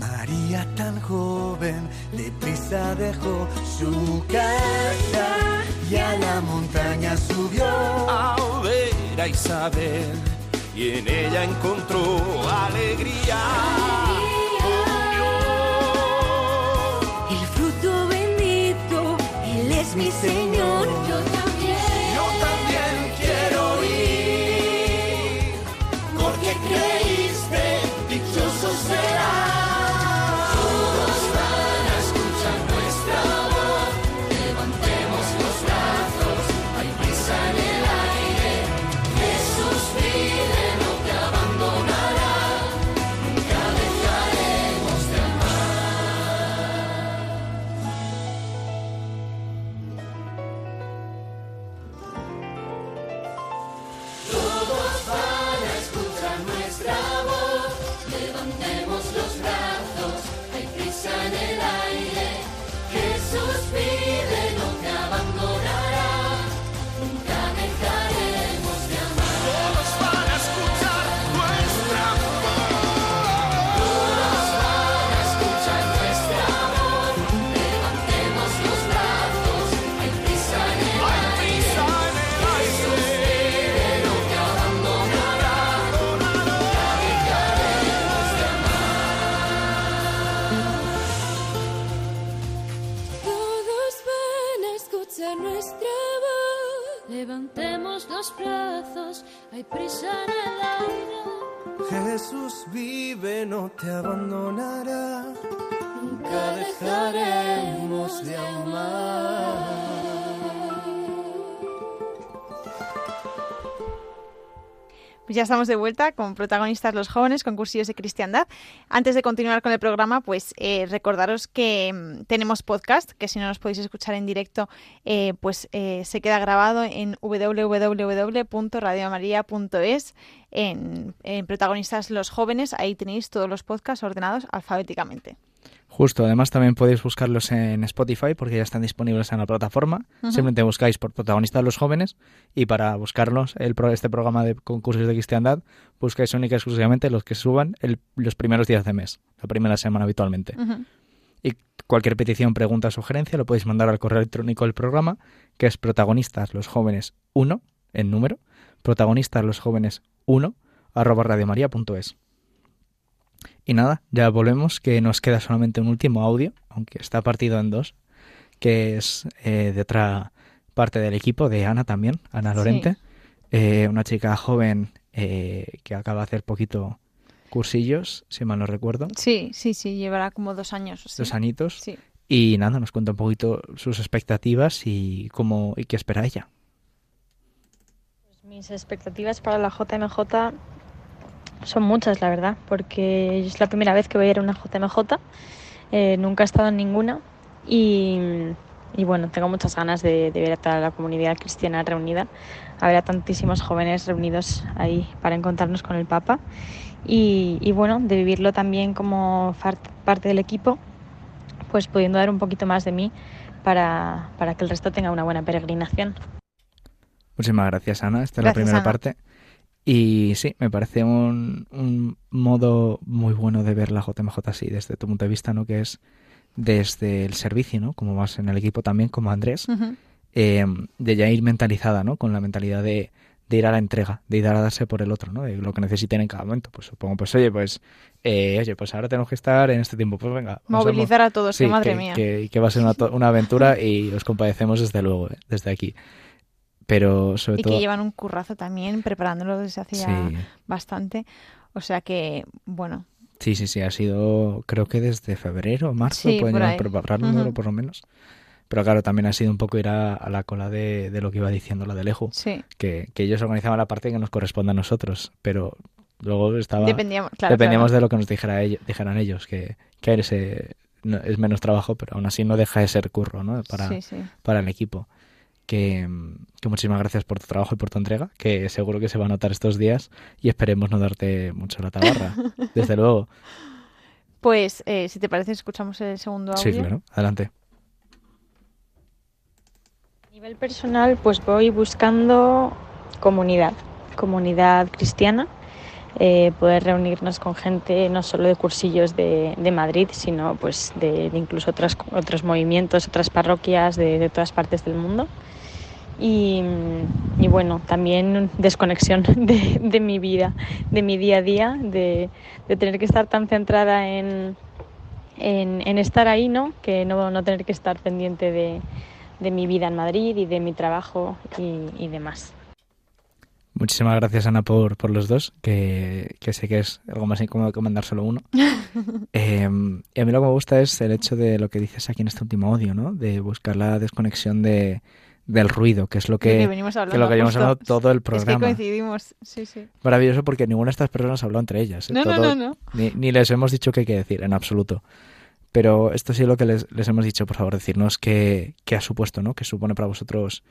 María tan joven, deprisa dejó su casa y a la montaña subió a ver a Isabel y en ella encontró alegría. El fruto bendito, Él es mi Señor. Yo también. Yo también quiero ir porque creíste, dichoso serás. Pues ya estamos de vuelta con protagonistas los jóvenes, con cursillos de cristiandad. Antes de continuar con el programa, pues eh, recordaros que mm, tenemos podcast, que si no nos podéis escuchar en directo, eh, pues eh, se queda grabado en www.radiomaria.es en, en protagonistas los jóvenes. Ahí tenéis todos los podcasts ordenados alfabéticamente. Justo, además también podéis buscarlos en Spotify porque ya están disponibles en la plataforma. Simplemente buscáis por protagonistas los jóvenes y para buscarlos el, pro- este programa de concursos de cristiandad buscáis única y exclusivamente los que suban el- los primeros días de mes, la primera semana habitualmente. Y cualquier petición, pregunta o sugerencia lo podéis mandar al correo electrónico del programa que es protagonistas los jóvenes 1 en número, protagonistas los jóvenes 1 arroba radiomaria.es. Y nada, ya volvemos, que nos queda solamente un último audio, aunque está partido en dos, que es eh, de otra parte del equipo, de Ana también, Ana Sí. Lorente, eh, una chica joven eh, que acaba de hacer poquito cursillos, si mal no recuerdo, Sí, sí, sí, llevará como dos años. sí. dos anitos, Sí. y nada, nos cuenta un poquito sus expectativas y cómo y qué espera ella. Mis expectativas para la JMJ son muchas, la verdad, porque es la primera vez que voy a ir a una JMJ, eh, nunca he estado en ninguna y, y bueno, tengo muchas ganas de, de ver a toda la comunidad cristiana reunida, a ver a tantísimos jóvenes reunidos ahí para encontrarnos con el Papa y, y bueno, de vivirlo también como parte del equipo, pues pudiendo dar un poquito más de mí para, para que el resto tenga una buena peregrinación. Muchísimas gracias, Ana. Esta es la Gracias, primera Ana. parte. Y sí, me parece un, un modo muy bueno de ver la JMJ así, desde tu punto de vista, ¿no? Que es desde el servicio, ¿no? Como vas en el equipo también, como Andrés, eh, de ya ir mentalizada, ¿no? Con la mentalidad de, de ir a la entrega, de ir a darse por el otro, ¿no? De lo que necesiten en cada momento. Pues supongo, pues oye, pues, eh, oye, pues ahora tenemos que estar en este tiempo, pues venga. Movilizar a todos, Sí, que madre que, mía. Que, que va a ser una, una aventura y os compadecemos desde luego, ¿eh? desde aquí. Pero sobre Y todo... que llevan un currazo también, preparándolo desde hace ya Sí. bastante. O sea que, bueno, Sí, sí, sí, ha sido creo que desde febrero o marzo Sí, pueden llevar Ujú. por lo menos. Pero claro, también ha sido un poco ir a, a la cola de, de lo que iba diciendo la de Leju, sí. que, que ellos organizaban la parte que nos corresponde a nosotros, pero luego estaba Dependíamos, claro, dependíamos claro. de lo que nos dijera ello- dijeran ellos, que, que ese no- es menos trabajo, pero aún así no deja de ser curro, ¿no? Para, Sí, sí. para el equipo. Que, que muchísimas gracias por tu trabajo y por tu entrega, que seguro que se va a notar estos días y esperemos no darte mucho la tabarra, desde luego. Pues, eh, si te parece, escuchamos el segundo audio. Sí, claro. Adelante. A nivel personal, pues voy buscando comunidad, comunidad cristiana, eh, poder reunirnos con gente no solo de cursillos de, de Madrid, sino pues de, de incluso otras, otros movimientos, otras parroquias de, de todas partes del mundo. Y, y bueno, también desconexión de, de mi vida, de mi día a día, de, de tener que estar tan centrada en, en, en estar ahí, ¿no? Que no, no tener que estar pendiente de, de mi vida en Madrid y de mi trabajo y, y demás. Muchísimas gracias, Ana, por, por los dos, que, que sé que es algo más incómodo que mandar solo uno. Eh, y a mí lo que me gusta es el hecho de lo que dices aquí en este último audio, ¿no? De buscar la desconexión de, del ruido, que es lo que, que venimos que lo que justo. hablando todo el Es que programa. coincidimos, sí, sí. Maravilloso porque ninguna de estas personas habló entre ellas. ¿eh? No, no, Todo- no, no. Ni, ni les hemos dicho qué hay que decir, en absoluto. Pero esto sí es lo que les, les hemos dicho, por favor, decirnos qué, qué ha supuesto, ¿no? ¿Qué supone para vosotros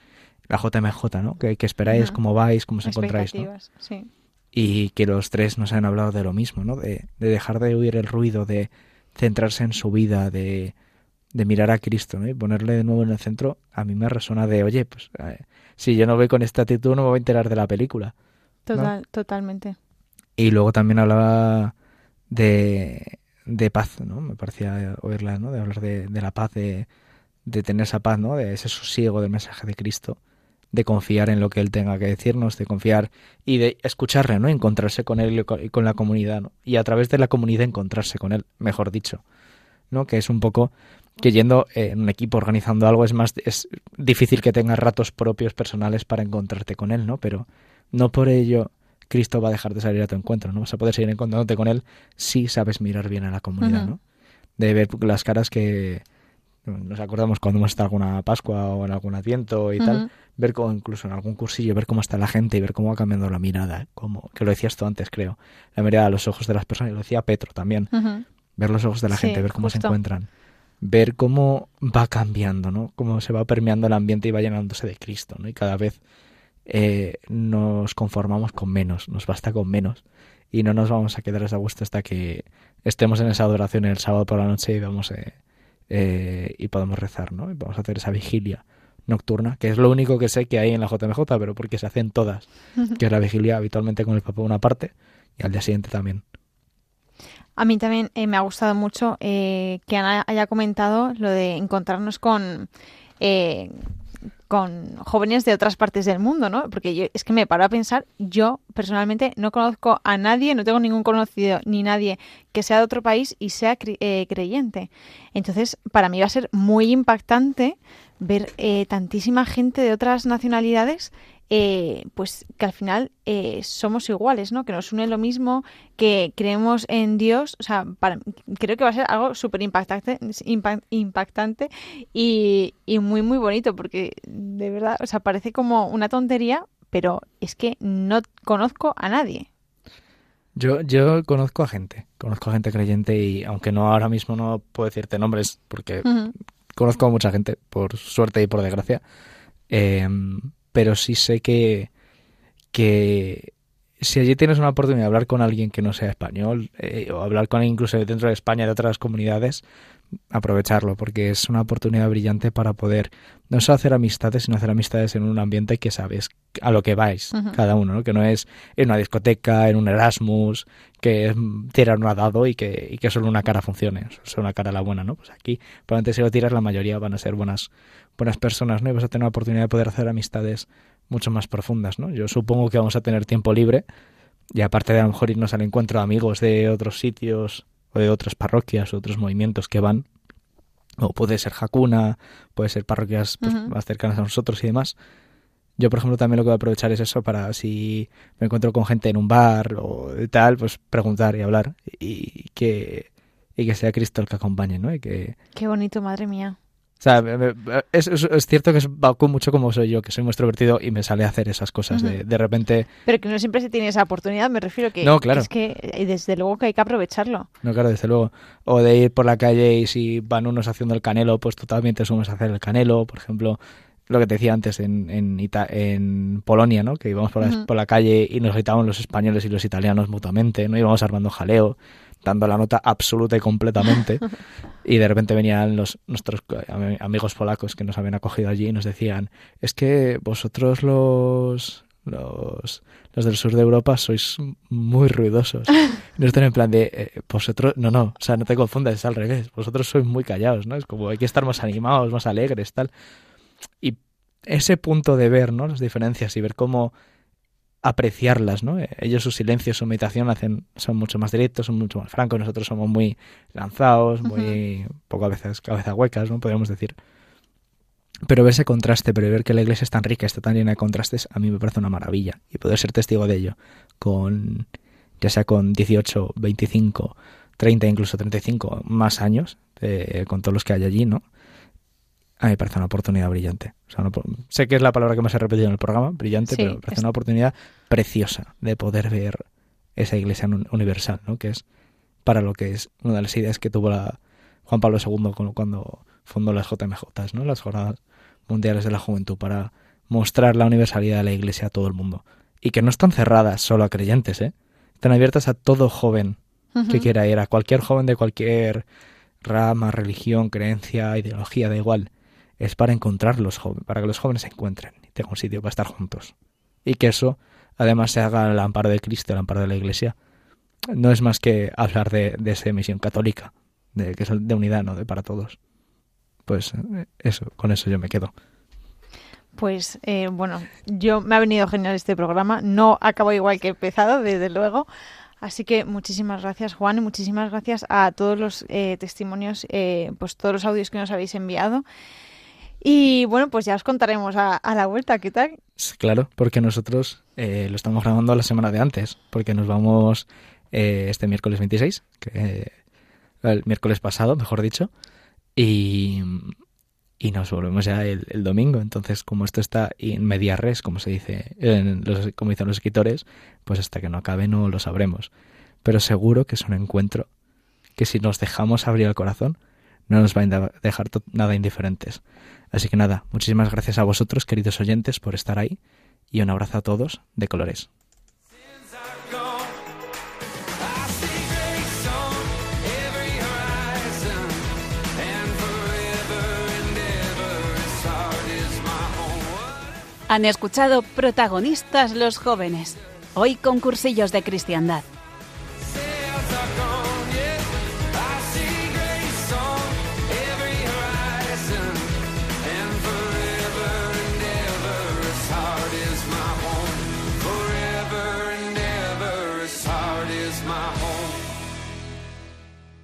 la JMJ, ¿no? ¿Qué, qué esperáis? ¿Cómo vais? ¿Cómo os encontráis? ¿no? Sí. Y que los tres nos han hablado de lo mismo, ¿no? De, de dejar de oír el ruido, de centrarse en su vida, de, de mirar a Cristo, ¿no? Y ponerle de nuevo en el centro, a mí me resuena de, oye, pues eh, si yo no voy con esta actitud no me voy a enterar de la película. Total, Totalmente. Y luego también hablaba de, de paz, ¿no? Me parecía oírla, ¿no? De hablar de, de la paz, de, de tener esa paz, ¿no? De ese sosiego del mensaje de Cristo, de confiar en lo que Él tenga que decirnos, de confiar y de escucharle, ¿no? Encontrarse con Él y con- y con la comunidad, ¿no? Y a través de la comunidad encontrarse con Él, mejor dicho, ¿no? Que es un poco que yendo eh, en un equipo organizando algo es más es difícil que tengas ratos propios personales para encontrarte con Él, ¿no? Pero no por ello Cristo va a dejar de salir a tu encuentro, ¿no? Vas a poder seguir encontrándote con Él si sabes mirar bien a la comunidad. ¿no? De ver las caras que nos acordamos cuando hemos estado en alguna Pascua o en algún Adviento y tal, ver cómo, incluso en algún cursillo, ver cómo está la gente y ver cómo va cambiando la mirada, como que lo decías tú antes, creo, la mirada a los ojos de las personas, y lo decía Petro también, ver los ojos de la Sí, gente, ver cómo se encuentran, ver cómo va cambiando, ¿no? Cómo se va permeando el ambiente y va llenándose de Cristo, ¿no? Y cada vez eh, nos conformamos con menos, nos basta con menos y no nos vamos a quedar a esa gusto hasta que estemos en esa adoración el sábado por la noche y vamos eh, eh, y podemos rezar, ¿no? Y vamos a hacer esa vigilia nocturna, que es lo único que sé que hay en la JMJ, pero porque se hacen todas, que es la vigilia habitualmente con el Papa una parte y al día siguiente también. A mí también eh, me ha gustado mucho eh, que Ana haya comentado lo de encontrarnos con, eh, con jóvenes de otras partes del mundo, ¿no? Porque es que me paro a pensar, yo personalmente no conozco a nadie, no tengo ningún conocido ni nadie que sea de otro país y sea eh, creyente. Entonces, para mí va a ser muy impactante ver tantísima gente de otras nacionalidades eh, pues que al final eh, somos iguales, ¿no? Que nos une lo mismo, que creemos en Dios, o sea, para, creo que va a ser algo súper impactante, impa- impactante y, y muy, muy bonito, porque de verdad, o sea, parece como una tontería, pero es que no conozco a nadie. Yo, yo conozco a gente, conozco a gente creyente y aunque no ahora mismo no puedo decirte nombres porque conozco a mucha gente, por suerte y por desgracia, eh, pero sí sé que, que si allí tienes una oportunidad de hablar con alguien que no sea español, eh, o hablar con alguien incluso dentro de España, de otras comunidades, aprovecharlo, porque es una oportunidad brillante para poder no solo hacer amistades, sino hacer amistades en un ambiente que sabes a lo que vais cada uno, ¿no? que no es en una discoteca, en un Erasmus, que es tirar uno a dado y que, y que solo una cara funcione, solo una cara la buena, ¿no? Pues aquí, probablemente si lo tiras, la mayoría van a ser buenas, buenas personas, ¿no? Y vas a tener la oportunidad de poder hacer amistades mucho más profundas, ¿no? Yo supongo que vamos a tener tiempo libre y aparte de a lo mejor irnos al encuentro de amigos de otros sitios o de otras parroquias o otros movimientos que van, o puede ser Hakuna, puede ser parroquias pues, más cercanas a nosotros y demás. Yo, por ejemplo, también lo que voy a aprovechar es eso para si me encuentro con gente en un bar o tal, pues preguntar y hablar y que, y que sea Cristo el que acompañe, ¿no? Y que, Qué bonito, madre mía. O sea, es, es- es cierto que es mucho como soy yo, que soy muy extrovertido y me sale a hacer esas cosas. de, de repente, Pero que no siempre se tiene esa oportunidad, me refiero que, No, claro. que es que eh, desde luego que hay que aprovecharlo. no, claro, desde luego. O de ir por la calle y si van unos haciendo el canelo, pues totalmente sumes a hacer el canelo. Por ejemplo, lo que te decía antes en, en, Ita- en Polonia, ¿no? Que íbamos por la, por la calle y nos gritábamos los españoles y los italianos mutuamente, ¿no? Íbamos armando jaleo, dando la nota absoluta y completamente. y de repente venían los nuestros ami- amigos polacos que nos habían acogido allí y nos decían, es que vosotros los... Los, los del sur de Europa sois muy ruidosos. Y nosotros en plan de, eh, vosotros, no, no, o sea, no te confundas, es al revés. Vosotros sois muy callados, ¿no? Es como hay que estar más animados, más alegres, tal. Y ese punto de ver, ¿no? Las diferencias y ver cómo apreciarlas, ¿no? Ellos su silencio, su meditación hacen, son mucho más directos, son mucho más francos, nosotros somos muy lanzados, muy poco a veces cabeza huecas, ¿no? Podríamos decir. Pero ver ese contraste, pero ver que la iglesia es tan rica, está tan llena de contrastes, a mí me parece una maravilla. Y poder ser testigo de ello, con ya sea con 18, 25, 30, incluso 35 más años, eh, con todos los que hay allí, ¿no? A mí me parece una oportunidad brillante. O sea, opor- sé que es la palabra que más he repetido en el programa, brillante, Sí, pero me parece es- una oportunidad preciosa de poder ver esa iglesia un- universal, ¿no? Que es para lo que es una de las ideas que tuvo la Juan Pablo II cuando- fundó las JMJ, ¿no? Las Jornadas Mundiales de la Juventud, para mostrar la universalidad de la iglesia a todo el mundo. Y que no están cerradas solo a creyentes, ¿eh? Están abiertas a todo joven que quiera ir, a cualquier joven de cualquier rama, religión, creencia, ideología, da igual. Es para encontrar los jóvenes, para que los jóvenes se encuentren y tengan un sitio para estar juntos. Y que eso, además, se haga al amparo de Cristo, al amparo de la Iglesia. No es más que hablar de, de esa misión católica, de que es de unidad, ¿no? De para todos. Pues eh, eso, con eso yo me quedo. Pues eh, bueno, yo me ha venido genial este programa. No acabo igual que he empezado, desde luego. Así que muchísimas gracias, Juan, y muchísimas gracias a todos los eh, testimonios, eh, pues todos los audios que nos habéis enviado. Y bueno, pues ya os contaremos a, a la vuelta, ¿qué tal? Claro, porque nosotros eh, lo estamos grabando la semana de antes, porque nos vamos eh, este miércoles 26, que, eh, el miércoles pasado, mejor dicho, y, y nos volvemos ya el, el domingo. Entonces, como esto está en media res, como se dice, en los, como dicen los escritores, pues hasta que no acabe no lo sabremos. Pero seguro que es un encuentro que si nos dejamos abrir el corazón, no nos va a dejar nada indiferentes. Así que nada, muchísimas gracias a vosotros, queridos oyentes, por estar ahí y un abrazo a todos de colores. Han escuchado protagonistas los jóvenes. Hoy con cursillos de cristiandad.